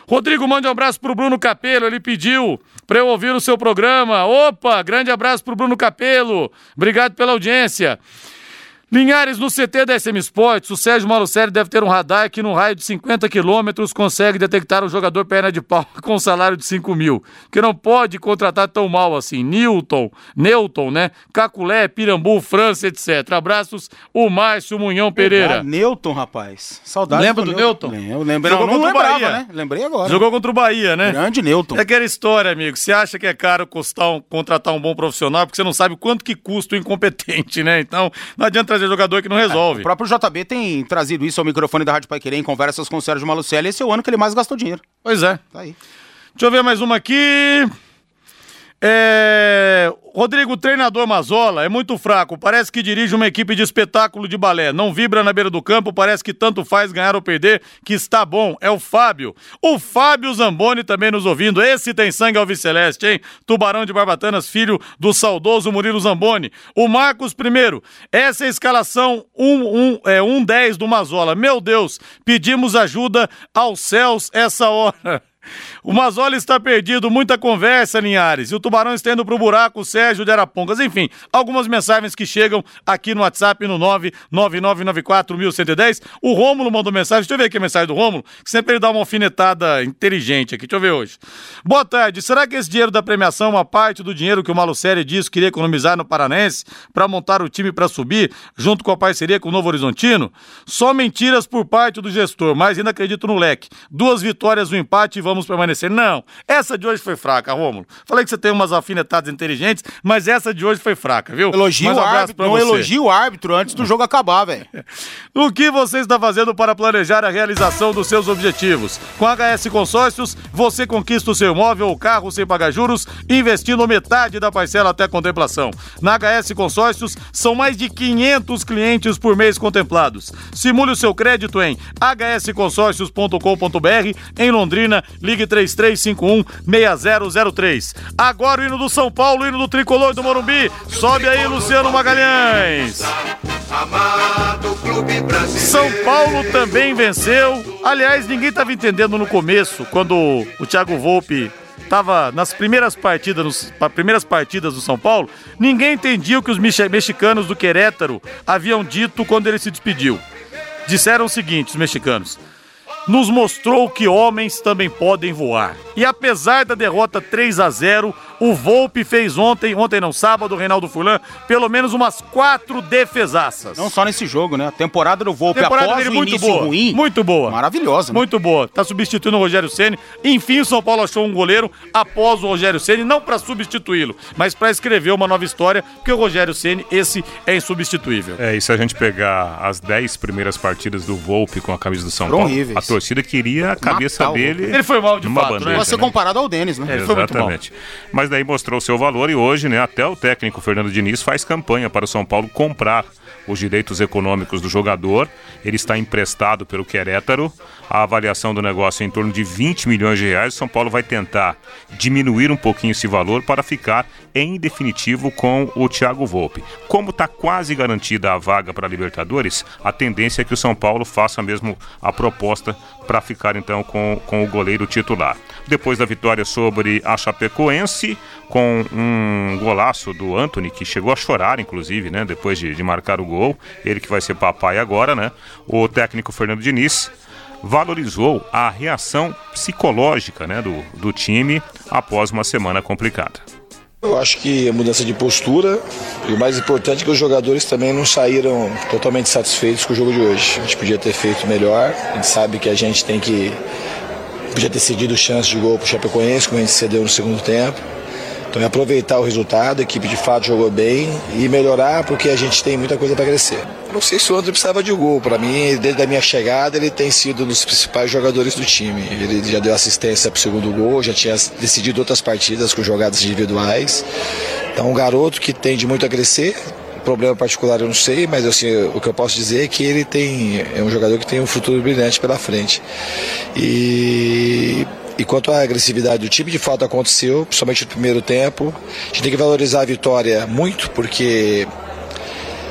Rodrigo, mande um abraço pro Bruno Capelo, ele pediu para eu ouvir o seu programa. Opa, grande abraço pro Bruno Capelo. Obrigado pela audiência. Linhares, no CT da SM Sports, o Sérgio Malucelli deve ter um radar que no raio de 50 quilômetros consegue detectar o jogador perna de pau <laughs> com salário de 5 mil, que não pode contratar tão mal assim. Newton, Newton, né? Caculé, Pirambu, França, etc. Abraços, o Márcio Munhão Pereira. Ah, Newton, rapaz. Saudade Lembra do, do Newton? Eu lembrei. Jogou não, contra lembrava, o Bahia. né? Lembrei agora. Jogou contra o Bahia, né? Grande Newton. É aquela história, amigo. Você acha que é caro custar um, contratar um bom profissional porque você não sabe quanto que custa o incompetente, né? Então, não adianta trazer jogador que não resolve. É, o próprio JB tem trazido isso ao microfone da Rádio Pai Querer em conversas com o Sérgio Malucelli. Esse é o ano que ele mais gastou dinheiro. Pois é. Tá aí. Deixa eu ver mais uma aqui. É... Rodrigo, treinador Mazola, é muito fraco. Parece que dirige uma equipe de espetáculo de balé. Não vibra na beira do campo, parece que tanto faz ganhar ou perder, que está bom. É o Fábio. O Fábio Zamboni também nos ouvindo. Esse tem sangue alviceleste, hein? Tubarão de Barbatanas, filho do saudoso Murilo Zamboni. O Marcos primeiro. Essa é a escalação 1-10 um, um, é, do Mazola. Meu Deus, pedimos ajuda aos céus essa hora. O Mazola está perdido, muita conversa, Linhares. E o Tubarão está indo pro buraco, o Sérgio de Arapongas. Enfim, algumas mensagens que chegam aqui no WhatsApp no 999941110. O Rômulo mandou mensagem. Deixa eu ver aqui a mensagem do Rômulo, que sempre ele dá uma alfinetada inteligente aqui. Deixa eu ver hoje. Boa tarde. Será que esse dinheiro da premiação, uma parte do dinheiro que o Malucelli disse que queria economizar no Paranense para montar o time para subir, junto com a parceria com o Novo Horizontino? Só mentiras por parte do gestor, mas ainda acredito no leque. Duas vitórias, um empate e vamos permanecer não, essa de hoje foi fraca, Rômulo. Falei que você tem umas alfinetadas inteligentes, mas essa de hoje foi fraca, viu? Elogio um o árbitro, não elogio o árbitro antes do jogo acabar, velho. <laughs> o que você está fazendo para planejar a realização dos seus objetivos? Com a HS Consórcios, você conquista o seu imóvel ou carro sem pagar juros, investindo metade da parcela até a contemplação. Na HS Consórcios, são mais de 500 clientes por mês contemplados. Simule o seu crédito em hsconsórcios.com.br em Londrina, ligue 3 3351-6003. Agora o hino do São Paulo, o hino do Tricolor do Morumbi. Sobe aí, Luciano Magalhães. São Paulo também venceu. Aliás, ninguém estava entendendo no começo, quando o Thiago Volpe estava nas primeiras partidas, nos, primeiras partidas do São Paulo, ninguém entendia o que os mexicanos do Querétaro haviam dito quando ele se despediu. Disseram o seguinte, os mexicanos: nos mostrou que homens também podem voar. E apesar da derrota 3 a 0, o Volpe fez ontem, ontem não, sábado, o Reinaldo Furlan, pelo menos umas quatro defesaças. Não só nesse jogo, né? A temporada do Volpe temporada após dele, o muito boa, ruim. Muito boa. Maravilhosa. Né? Muito boa. Tá substituindo o Rogério Ceni. Enfim, o São Paulo achou um goleiro após o Rogério Ceni, não para substituí-lo, mas para escrever uma nova história, porque o Rogério Ceni, esse é insubstituível. É, e se a gente pegar as dez primeiras partidas do Volpe com a camisa do São Paulo, horríveis. a torcida queria a cabeça Matar dele. Ele foi mal de fato, bandeja, né? Pode ser comparado ao Denis, né? Ele Exatamente. Mas daí mostrou seu valor e hoje, né, até o técnico Fernando Diniz faz campanha para o São Paulo comprar os direitos econômicos do jogador. Ele está emprestado pelo Querétaro. A avaliação do negócio é em torno de 20 milhões de reais. O São Paulo vai tentar diminuir um pouquinho esse valor para ficar em definitivo com o Thiago Volpe. Como está quase garantida a vaga para a Libertadores, a tendência é que o São Paulo faça mesmo a proposta para ficar então com, com o goleiro titular. Depois da vitória sobre a Chapecoense, com um golaço do Anthony, que chegou a chorar, inclusive, né? Depois de, de marcar o gol. Ele que vai ser papai agora, né? O técnico Fernando Diniz valorizou a reação psicológica né, do, do time após uma semana complicada. Eu acho que a mudança de postura e o mais importante é que os jogadores também não saíram totalmente satisfeitos com o jogo de hoje. A gente podia ter feito melhor, a gente sabe que a gente tem que. Podia ter cedido chance de gol para o Chapecoense, como a gente cedeu no segundo tempo. Então é aproveitar o resultado, a equipe de fato jogou bem e melhorar porque a gente tem muita coisa para crescer. Não sei se o André precisava de gol. Para mim, desde a minha chegada, ele tem sido um dos principais jogadores do time. Ele já deu assistência para o segundo gol, já tinha decidido outras partidas com jogadas individuais. Então, um garoto que tende muito a crescer, problema particular eu não sei, mas assim, o que eu posso dizer é que ele tem é um jogador que tem um futuro brilhante pela frente. E e quanto à agressividade do time, de fato aconteceu, principalmente no primeiro tempo. A gente tem que valorizar a vitória muito, porque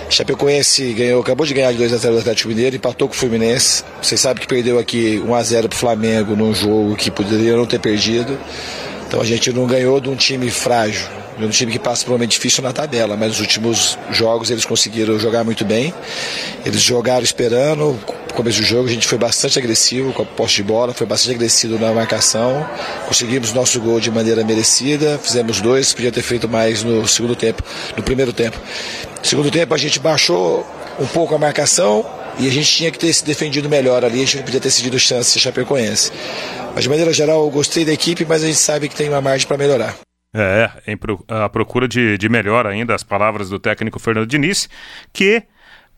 Chapecoense ganhou, acabou de ganhar de 2 a 0 do Atlético Mineiro, empatou com o Fluminense. Vocês sabem que perdeu aqui 1 a 0 para o Flamengo num jogo que poderia não ter perdido. Então a gente não ganhou de um time frágil, de um time que passa por um momento difícil na tabela, mas nos últimos jogos eles conseguiram jogar muito bem. Eles jogaram esperando, começo do jogo a gente foi bastante agressivo com a posse de bola, foi bastante agressivo na marcação, conseguimos nosso gol de maneira merecida, fizemos dois, podia ter feito mais no segundo tempo, no primeiro tempo. No segundo tempo a gente baixou um pouco a marcação e a gente tinha que ter se defendido melhor ali, a gente não podia ter cedido chance de Chapecoense. Mas de maneira geral eu gostei da equipe, mas a gente sabe que tem uma margem para melhorar. É, em pro, a procura de, de melhor ainda, as palavras do técnico Fernando Diniz, que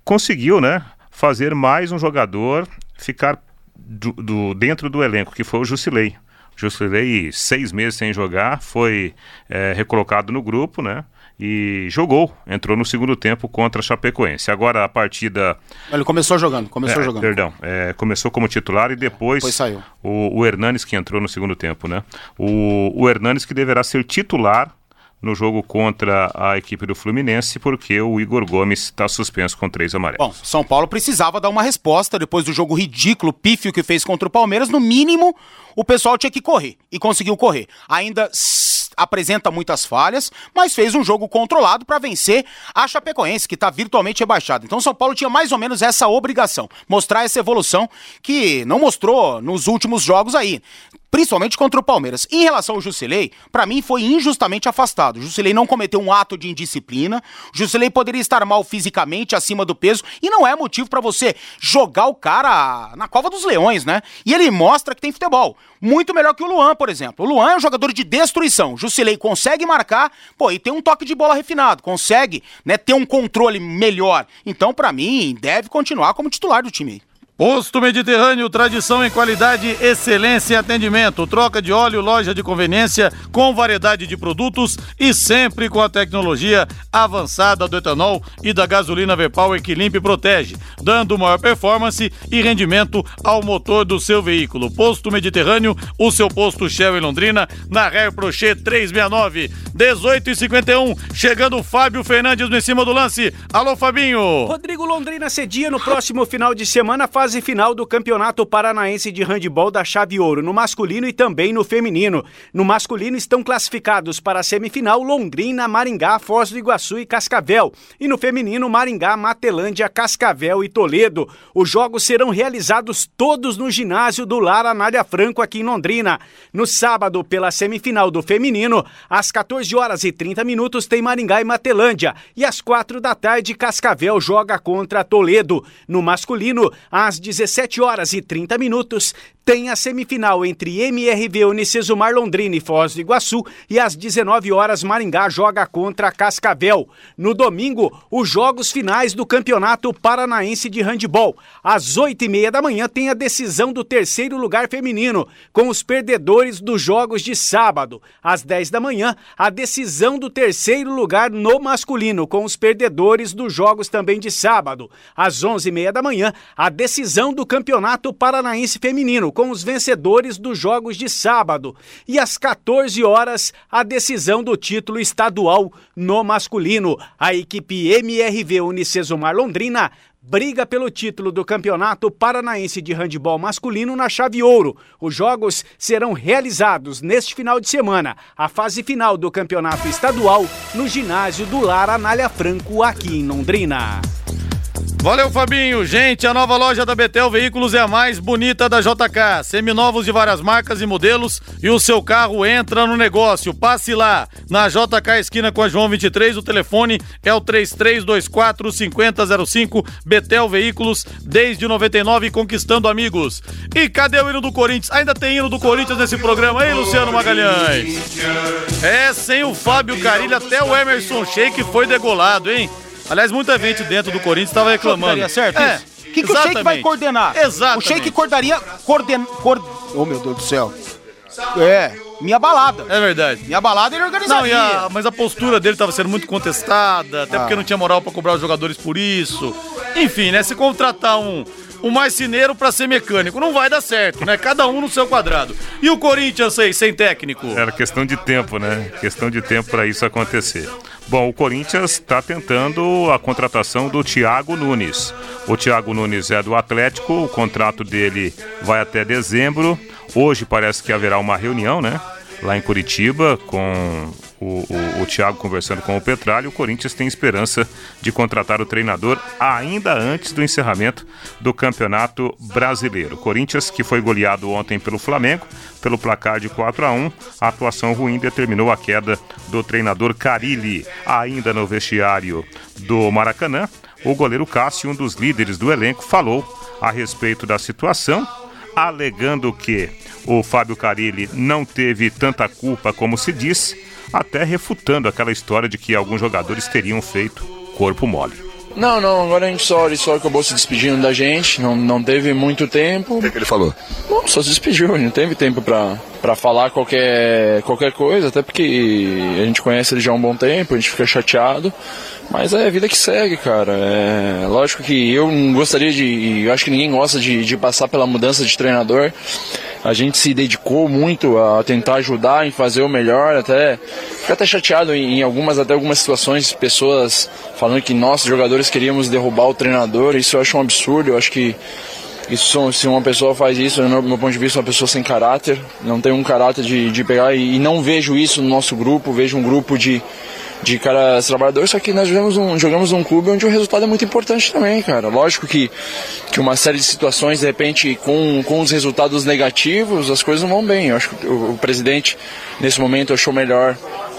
conseguiu, né, fazer mais um jogador ficar do, do dentro do elenco, que foi o Jusilei. Jusilei, seis meses sem jogar, foi é, recolocado no grupo, né? E jogou, entrou no segundo tempo contra a Chapecoense. Agora a partida. Ele começou jogando, começou é, jogando. Perdão, é, começou como titular e depois, depois saiu. O, o Hernanes que entrou no segundo tempo, né? O, o Hernanes que deverá ser titular no jogo contra a equipe do Fluminense, porque o Igor Gomes está suspenso com três amarelos. Bom, São Paulo precisava dar uma resposta depois do jogo ridículo, pífio que fez contra o Palmeiras. No mínimo, o pessoal tinha que correr e conseguiu correr. Ainda apresenta muitas falhas, mas fez um jogo controlado para vencer a Chapecoense, que está virtualmente rebaixada. Então São Paulo tinha mais ou menos essa obrigação, mostrar essa evolução que não mostrou nos últimos jogos aí principalmente contra o Palmeiras. Em relação ao Jusilei, para mim foi injustamente afastado. O Jusilei não cometeu um ato de indisciplina. O Jusilei poderia estar mal fisicamente, acima do peso, e não é motivo para você jogar o cara na cova dos leões, né? E ele mostra que tem futebol. Muito melhor que o Luan, por exemplo. O Luan é um jogador de destruição. O Jusilei consegue marcar, pô, e tem um toque de bola refinado, consegue, né, ter um controle melhor. Então, para mim, deve continuar como titular do time. Posto Mediterrâneo, tradição em qualidade, excelência e atendimento. Troca de óleo, loja de conveniência com variedade de produtos e sempre com a tecnologia avançada do etanol e da gasolina V-Power que limpa e protege, dando maior performance e rendimento ao motor do seu veículo. Posto Mediterrâneo, o seu posto Shell em Londrina, na Ré Prochet 369, 18 e 51. Chegando Fábio Fernandes no em cima do lance. Alô, Fabinho. Rodrigo Londrina cedia no próximo final de semana faz fase final do Campeonato Paranaense de Handebol da Chave Ouro, no masculino e também no feminino. No masculino estão classificados para a semifinal Londrina, Maringá, Foz do Iguaçu e Cascavel. E no feminino, Maringá, Matelândia, Cascavel e Toledo. Os jogos serão realizados todos no ginásio do Lar Anália Franco, aqui em Londrina. No sábado, pela semifinal do feminino, às 14 horas e 30 minutos, tem Maringá e Matelândia. E às 4 da tarde, Cascavel joga contra Toledo. No masculino, às 17 horas e 30 minutos, tem a semifinal entre MRV Unicesumar Londrina e Foz do Iguaçu e às 19 horas Maringá joga contra Cascavel. No domingo, os jogos finais do Campeonato Paranaense de Handebol. Às 8 e meia da manhã tem a decisão do terceiro lugar feminino, com os perdedores dos jogos de sábado. Às 10 da manhã, a decisão do terceiro lugar no masculino, com os perdedores dos jogos também de sábado. Às 11 e meia da manhã, a decisão do Campeonato Paranaense Feminino, com os vencedores dos jogos de sábado. E às 14 horas, a decisão do título estadual no masculino. A equipe MRV Unicesumar Londrina briga pelo título do Campeonato Paranaense de Handebol Masculino na Chave Ouro. Os jogos serão realizados neste final de semana, a fase final do Campeonato Estadual no ginásio do Lar Anália Franco, aqui em Londrina. Valeu, Fabinho. Gente, a nova loja da Betel Veículos é a mais bonita da JK. Seminovos de várias marcas e modelos e o seu carro entra no negócio. Passe lá. Na JK esquina com a João 23, o telefone é o 3324 5005. Betel Veículos desde 99 conquistando amigos. E cadê o hino do Corinthians? Ainda tem hino do Corinthians nesse programa aí, Luciano Magalhães? É, sem o Fábio Carilho, até o Emerson Sheik foi degolado, hein? Aliás, muita gente dentro do Corinthians estava reclamando. Certo é, isso? O que, que o Sheik vai coordenar? Exato. O Sheik coordenaria. Coorden, cord... Oh, meu Deus do céu. É, minha balada. É verdade. Minha balada ele organizaria. Não, a, mas a postura dele estava sendo muito contestada, até ah. porque não tinha moral para cobrar os jogadores por isso. Enfim, né? Se contratar um, um marceneiro para ser mecânico. Não vai dar certo, né? Cada um no seu quadrado. E o Corinthians aí, sem técnico? Era questão de tempo, né? Questão de tempo para isso acontecer. Bom, o Corinthians está tentando a contratação do Thiago Nunes. O Thiago Nunes é do Atlético, o contrato dele vai até dezembro. Hoje parece que haverá uma reunião, né? Lá em Curitiba, com o, o, o Thiago conversando com o Petralho, o Corinthians tem esperança de contratar o treinador ainda antes do encerramento do Campeonato Brasileiro. Corinthians, que foi goleado ontem pelo Flamengo, pelo placar de 4 a 1 a atuação ruim determinou a queda do treinador Carilli. Ainda no vestiário do Maracanã, o goleiro Cássio, um dos líderes do elenco, falou a respeito da situação, alegando que o Fábio Carilli não teve tanta culpa como se diz até refutando aquela história de que alguns jogadores teriam feito corpo mole. Não, não, agora a gente só, ele só acabou se despedindo da gente, não, não teve muito tempo. O que, que ele falou? Não, só se despediu, não teve tempo pra, pra falar qualquer, qualquer coisa, até porque a gente conhece ele já há um bom tempo, a gente fica chateado. Mas é a vida que segue, cara. É lógico que eu não gostaria de. Eu acho que ninguém gosta de, de passar pela mudança de treinador. A gente se dedicou muito a tentar ajudar em fazer o melhor, até fica até chateado em, em algumas até algumas situações, pessoas falando que nós jogadores queríamos derrubar o treinador. Isso eu acho um absurdo. Eu acho que isso, se uma pessoa faz isso, no meu ponto de vista, é uma pessoa sem caráter, não tem um caráter de, de pegar e, e não vejo isso no nosso grupo. Vejo um grupo de de caras trabalhadores, só que nós jogamos um, jogamos um clube onde o resultado é muito importante também, cara. Lógico que, que uma série de situações, de repente, com, com os resultados negativos, as coisas não vão bem. Eu acho que o, o presidente, nesse momento, achou melhor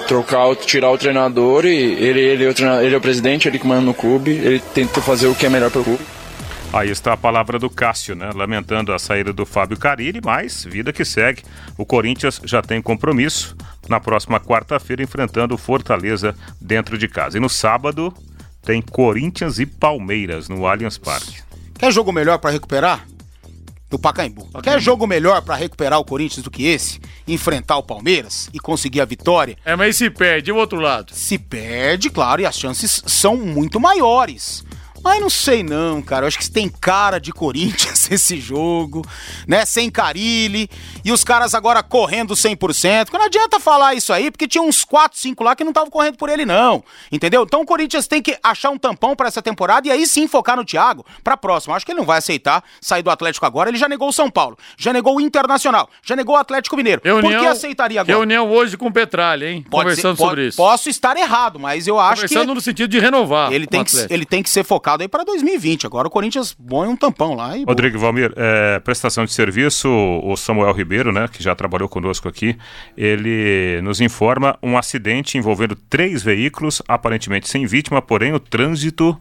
trocar, tirar o treinador e ele, ele, é o ele é o presidente, ele que manda no clube, ele tenta fazer o que é melhor para o clube. Aí está a palavra do Cássio, né? Lamentando a saída do Fábio Carilli, mas vida que segue. O Corinthians já tem compromisso na próxima quarta-feira enfrentando o Fortaleza dentro de casa. E no sábado tem Corinthians e Palmeiras no Allianz Parque. Quer jogo melhor para recuperar? Do Pacaembu. Pacaembu. Quer jogo melhor para recuperar o Corinthians do que esse? Enfrentar o Palmeiras e conseguir a vitória? É, mas se perde, o outro lado. Se perde, claro, e as chances são muito maiores. Mas não sei não, cara. Eu acho que tem cara de Corinthians esse jogo, né? Sem Carilli. E os caras agora correndo 100%. Não adianta falar isso aí, porque tinha uns 4, 5 lá que não estavam correndo por ele, não. Entendeu? Então o Corinthians tem que achar um tampão para essa temporada e aí sim focar no Thiago pra próxima. Acho que ele não vai aceitar sair do Atlético agora. Ele já negou o São Paulo, já negou o Internacional, já negou o Atlético Mineiro. Reunião, por que aceitaria agora? Reunião hoje com o Petralha, hein? Pode Conversando ser, sobre pode, isso. Posso estar errado, mas eu acho Conversando que. Conversando no sentido de renovar. Ele tem, que, ele tem que ser focado aí para 2020. Agora o Corinthians põe um tampão lá e. Rodrigo Valmir, é, prestação de serviço, o Samuel Ribeiro, né, que já trabalhou conosco aqui, ele nos informa um acidente envolvendo três veículos, aparentemente sem vítima, porém o trânsito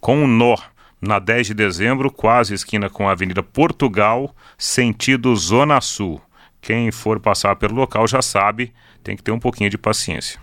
com um nó. Na 10 de dezembro, quase esquina com a Avenida Portugal, sentido Zona Sul. Quem for passar pelo local já sabe, tem que ter um pouquinho de paciência.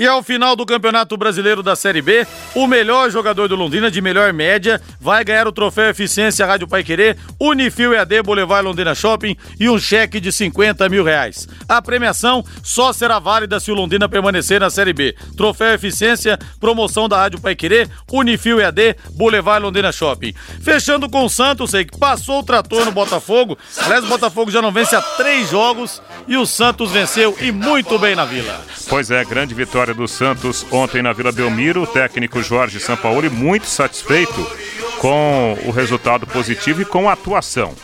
E ao final do Campeonato Brasileiro da Série B, o melhor jogador do Londrina, de melhor média, vai ganhar o troféu Eficiência Rádio Pai Querer, Unifil EAD Boulevard Londrina Shopping e um cheque de 50 mil reais. A premiação só será válida se o Londrina permanecer na Série B. Troféu Eficiência, promoção da Rádio Pai Querer, Unifil EAD Boulevard Londrina Shopping. Fechando com o Santos, que passou o trator no Botafogo. Aliás, o Botafogo já não vence há três jogos e o Santos venceu e muito bem na Vila. Pois é, grande vitória do Santos ontem na Vila Belmiro. O técnico Jorge Sampaoli muito satisfeito com o resultado positivo e com a atuação.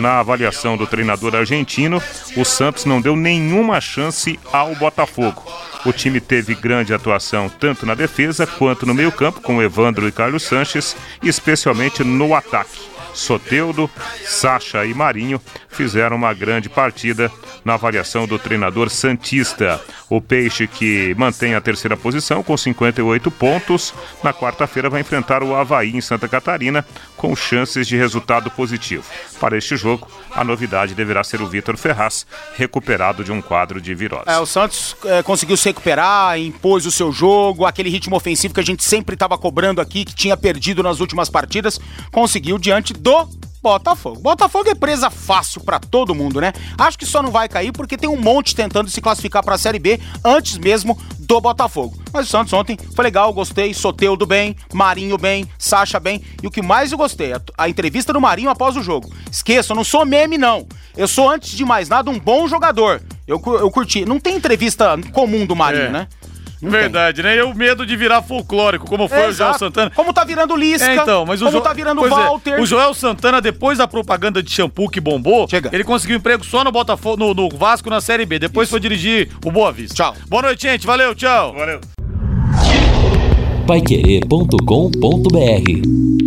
Na avaliação do treinador argentino, o Santos não deu nenhuma chance ao Botafogo. O time teve grande atuação tanto na defesa quanto no meio-campo, com Evandro e Carlos Sanches, especialmente no ataque. Soteudo, Sacha e Marinho fizeram uma grande partida na avaliação do treinador Santista. O Peixe, que mantém a terceira posição com 58 pontos, na quarta-feira vai enfrentar o Havaí em Santa Catarina com chances de resultado positivo. Para este jogo, a novidade deverá ser o Vitor Ferraz, recuperado de um quadro de virose. É, o Santos é, conseguiu se recuperar, impôs o seu jogo, aquele ritmo ofensivo que a gente sempre estava cobrando aqui, que tinha perdido nas últimas partidas, conseguiu diante do Botafogo. Botafogo é presa fácil para todo mundo, né? Acho que só não vai cair porque tem um monte tentando se classificar para a Série B antes mesmo do Botafogo. Mas o Santos ontem foi legal, gostei. Soteudo bem, Marinho bem, Sacha bem. E o que mais eu gostei, a, a entrevista do Marinho após o jogo. Esqueça, eu não sou meme, não. Eu sou, antes de mais nada, um bom jogador. Eu, eu curti. Não tem entrevista comum do Marinho, é. né? Não Verdade, tem. né? E o medo de virar folclórico, como foi é, o Joel Santana. Como tá virando Lisca. É, então, mas o como jo... tá virando o Walter. É, o Joel Santana, depois da propaganda de shampoo que bombou, Chega. ele conseguiu emprego só no Botafogo, no, no Vasco na Série B. Depois Isso. foi dirigir o Boa Vista. Tchau. Boa noite, gente. Valeu, tchau. Valeu. Paiquerê.com.br